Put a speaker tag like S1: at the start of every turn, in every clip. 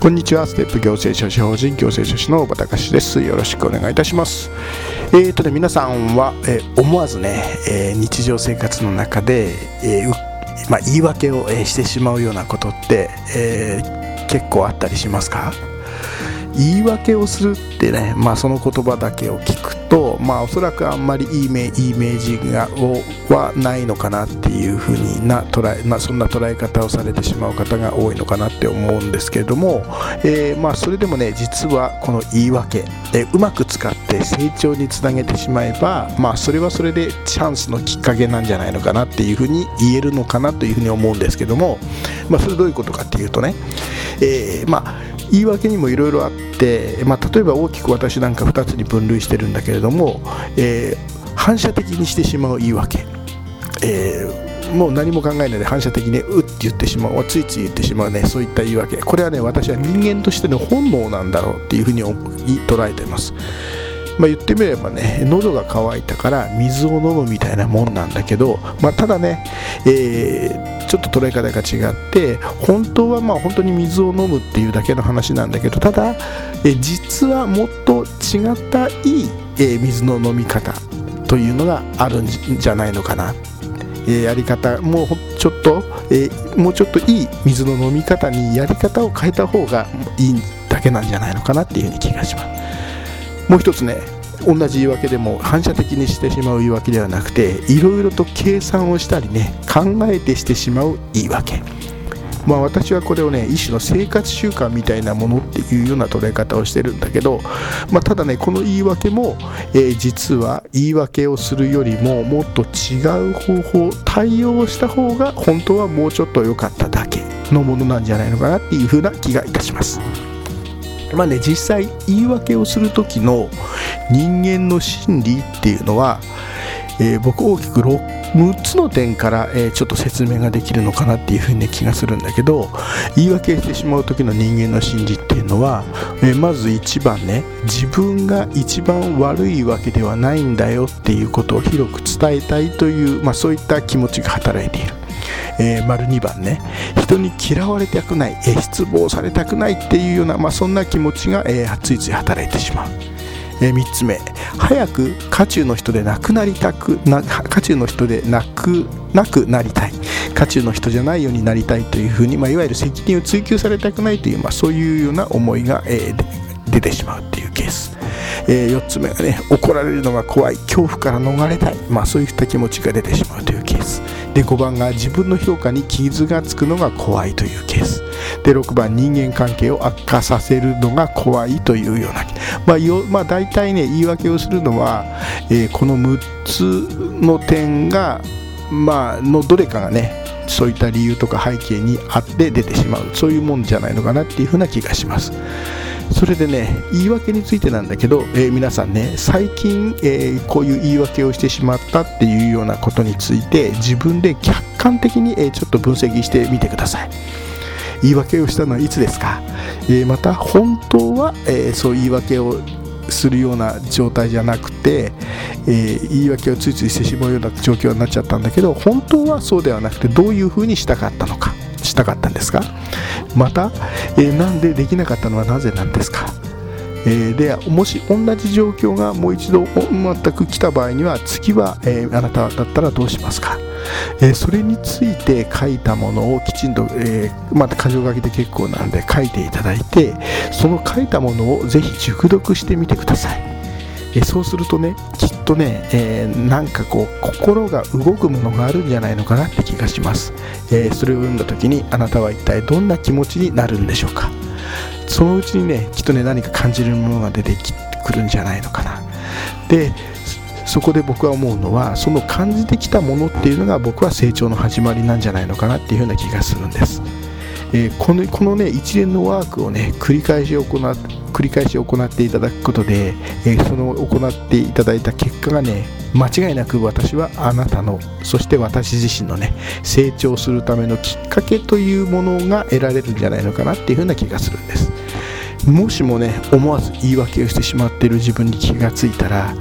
S1: こんにちは。ステップ行政書士法人行政書士の小畑です。よろしくお願いいたします。えーとね皆さんは、えー、思わずね、えー、日常生活の中で、えー、まあ、言い訳を、えしてしまうようなことって、え結構あったりしますか？言い訳をするってね、まあ、その言葉だけを聞くと、まあ、おそらくあんまりいいイメージがをはないのかなっていうふうにな捉え、まあ、そんな捉え方をされてしまう方が多いのかなって思うんですけれども、えー、まあそれでもね実はこの言い訳、えー、うまく使って成長につなげてしまえば、まあ、それはそれでチャンスのきっかけなんじゃないのかなっていうふうに言えるのかなというふうに思うんですけども、まあ、それどういうことかっていうとね、えー、まあ言い訳にもいろいろあって、まあ、例えば大きく私なんか2つに分類してるんだけれども、えー、反射的にしてしまう言い訳、えー、もう何も考えないで反射的にうって言ってしまうついつい言ってしまうねそういった言い訳。これはね私は人間としての本能なんだろうっていうふうに捉えています。まあ、言ってみればね喉が渇いたから水を飲むみたいなもんなんだけど、まあ、ただね、えー、ちょっと捉え方が違って本当はまあ本当に水を飲むっていうだけの話なんだけどただ、え実はもっと違ったいい、え水の飲み方というのがあるんじゃないのかな。えやり方もうちょっと、えー、もうちょっといい水の飲み方にやり方を変えた方がいいだけなんじゃないのかなっていう気がします。もう一つね同じ言い訳でも反射的にしてしまう言い訳ではなくていろいろと計算をしたりね考えてしてしまう言い訳まあ私はこれをね一種の生活習慣みたいなものっていうような捉え方をしてるんだけど、まあ、ただねこの言い訳も、えー、実は言い訳をするよりももっと違う方法対応した方が本当はもうちょっと良かっただけのものなんじゃないのかなっていうふうな気がいたします。まあね、実際言い訳をする時の人間の心理っていうのは、えー、僕大きく 6, 6つの点から、えー、ちょっと説明ができるのかなっていうふうに気がするんだけど言い訳してしまう時の人間の心理っていうのは、えー、まず一番ね自分が一番悪いわけではないんだよっていうことを広く伝えたいという、まあ、そういった気持ちが働いている。えー、丸2番ね。人に嫌われたくない、えー、失望されたくないっていうような、まあ、そんな気持ちが、えー、ついつい働いてしまう。えー、3つ目。早く渦中の人でなくなりたくな渦中の人でなくなくなりたい。渦中の人じゃないようになりたいというふうに、まあ、いわゆる責任を追及されたくないという、まあ、そういうような思いが、えー、出てしまうっていうケース、えー、4つ目がね怒られるのが怖い。恐怖から逃れたい、まあ、そういった気持ちが出てしまうというケース。で5番が自分の評価に傷がつくのが怖いというケース。で6番人間関係を悪化させるのが怖いというような、まあよまあ、大体ね言い訳をするのは、えー、この6つの点が、まあのどれかがねそういった理由とか背景にあって出てしまう。そういうもんじゃないのかなっていうふうな気がします。それでね言い訳についてなんだけど、えー、皆さんね最近、えー、こういう言い訳をしてしまったっていうようなことについて自分で客観的に、えー、ちょっと分析してみてください。言い訳をしたのはいつですか、えまた本当は、えそう言い訳をするような状態じゃなくて、えー、言い訳をついついしてしまうような状況になっちゃったんだけど本当はそうではなくてどういうふうにしたかったのか。したかったんですか？また、えー、なんでできなかったのはなぜなんですか？えー、でもし同じ状況がもう一度全く来た場合には次は、えー、あなただったらどうしますか、え、それについて書いたものをきちんと、えまた箇条書きで結構なので書いていただいてその書いたものをぜひ熟読してみてください。えそうするとねきっとね、えー、なんかこう心が動くものがあるんじゃないのかなって気がします、えー、それを読んだ時にあなたは一体どんな気持ちになるんでしょうか。そのうちにねきっとね何か感じるものが出てくるんじゃないのかな。でそこで僕は思うのはその感じてきたものっていうのが僕は成長の始まりなんじゃないのかなっていうような気がするんです、えー、このこのね一連のワークをね繰り返し行って繰り返し行っていただくことで、えー、その行っていただいた結果がね間違いなく私はあなたのそして私自身のね成長するためのきっかけというものが得られるんじゃないのかなっていうふうな気がするんです。もしもね思わず言い訳をしてしまっている自分に気がついたら、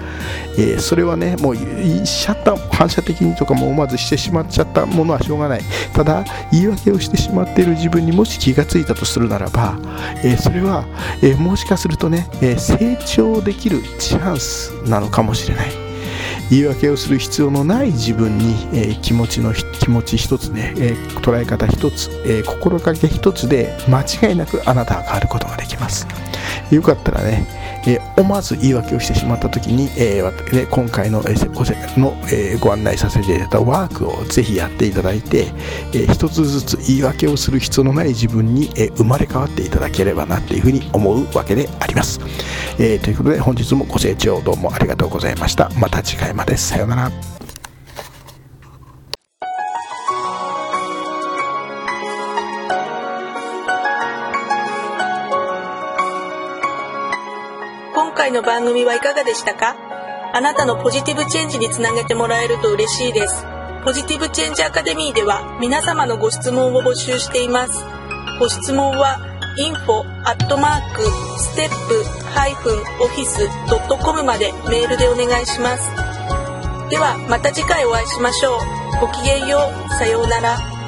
S1: えー、それはねもうシャッター反射的にとかも思わずしてしまっちゃったものはしょうがない。ただ言い訳をしてしまっている自分にもし気がついたとするならば、えー、それは、えー、もしかするとね、え成長できるチャンスなのかもしれない。言い訳をする必要のない自分に、え、気持ちの気持ち一つね、えー、捉え方一つ、えー、心がけ一つで間違いなくあなたは変わることができます。よかったらねえー、思わず言い訳をしてしまった時に、えーね、今回の,、えーのえー、ご案内させていただいたワークをぜひやっていただいて、えー、一つずつ言い訳をする必要のない自分に、えー、生まれ変わっていただければなっていうふうに思うわけであります、えー、ということで本日もご清聴どうもありがとうございました。また次回まで。さようなら。
S2: 回の番組はいかがでしたか？あなたのポジティブチェンジにつなげてもらえると嬉しいです。ポジティブチェンジアカデミーでは皆様のご質問を募集しています。ご質問は info アットマークステップハイフンオフィスドットコムまでメールでお願いします。ではまた次回お会いしましょう。ごきげんよう。さようなら。